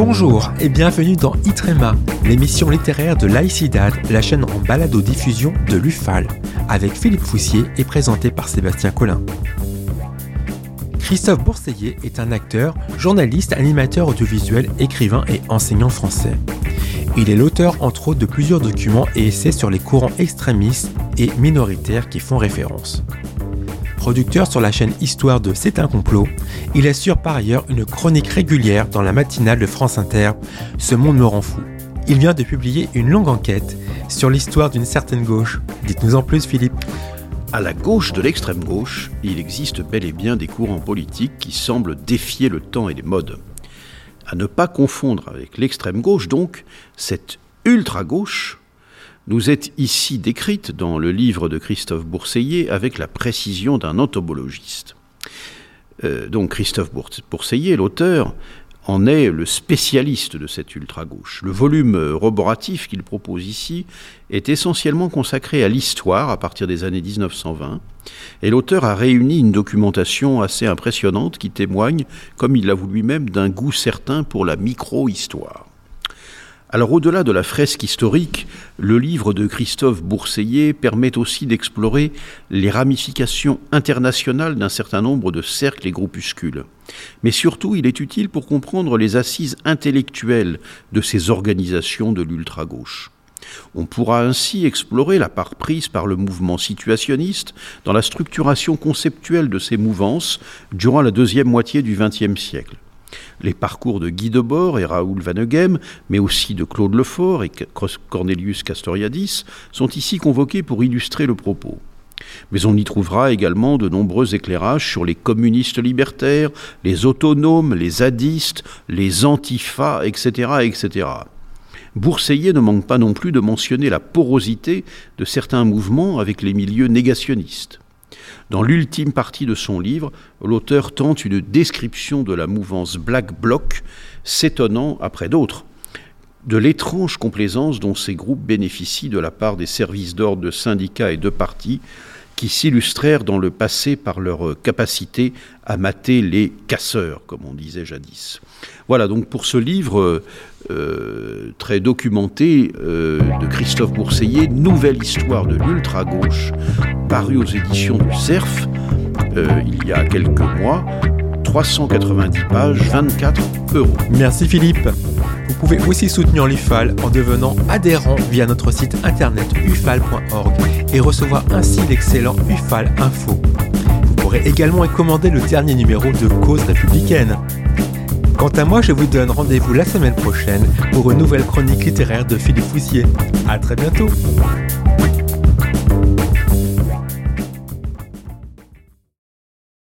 Bonjour et bienvenue dans Itrema, l'émission littéraire de Laïcidad, la chaîne en balado-diffusion de l'UFAL, avec Philippe Foussier et présenté par Sébastien Collin. Christophe Bourseillet est un acteur, journaliste, animateur audiovisuel, écrivain et enseignant français. Il est l'auteur entre autres de plusieurs documents et essais sur les courants extrémistes et minoritaires qui font référence. Producteur sur la chaîne Histoire de C'est un complot, il assure par ailleurs une chronique régulière dans la matinale de France Inter, Ce monde me rend fou. Il vient de publier une longue enquête sur l'histoire d'une certaine gauche. Dites-nous en plus Philippe. À la gauche de l'extrême gauche, il existe bel et bien des courants politiques qui semblent défier le temps et les modes. À ne pas confondre avec l'extrême gauche, donc, cette ultra-gauche nous est ici décrite dans le livre de Christophe Bourseillet avec la précision d'un entomologiste. Euh, donc Christophe Bourseillet, l'auteur, en est le spécialiste de cette ultra-gauche. Le volume roboratif qu'il propose ici est essentiellement consacré à l'histoire à partir des années 1920, et l'auteur a réuni une documentation assez impressionnante qui témoigne, comme il l'avoue lui-même, d'un goût certain pour la micro-histoire. Alors au-delà de la fresque historique, le livre de Christophe Bourseillet permet aussi d'explorer les ramifications internationales d'un certain nombre de cercles et groupuscules. Mais surtout, il est utile pour comprendre les assises intellectuelles de ces organisations de l'ultra-gauche. On pourra ainsi explorer la part prise par le mouvement situationniste dans la structuration conceptuelle de ces mouvances durant la deuxième moitié du XXe siècle. Les parcours de Guy Debord et Raoul Vaneghem, mais aussi de Claude Lefort et Cornelius Castoriadis, sont ici convoqués pour illustrer le propos. Mais on y trouvera également de nombreux éclairages sur les communistes libertaires, les autonomes, les zadistes, les antifas, etc., etc. Ne manque pas non plus de mentionner la porosité de certains mouvements avec les milieux négationnistes. Dans l'ultime partie de son livre, l'auteur tente une description de la mouvance Black Bloc, s'étonnant, après d'autres, de l'étrange complaisance dont ces groupes bénéficient de la part des services d'ordre de syndicats et de partis, qui s'illustrèrent dans le passé par leur capacité à mater les casseurs, comme on disait jadis. Voilà donc pour ce livre euh, très documenté euh, de Christophe Bourseillet, Nouvelle histoire de l'ultra-gauche, paru aux éditions du CERF euh, il y a quelques mois. 390 pages, 24 euros. Merci Philippe. Vous pouvez aussi soutenir l'UFAL en devenant adhérent via notre site internet ufal.org et recevoir ainsi l'excellent UFAL Info. Vous pourrez également y commander le dernier numéro de Cause républicaine. Quant à moi, je vous donne rendez-vous la semaine prochaine pour une nouvelle chronique littéraire de Philippe Foussier. À très bientôt!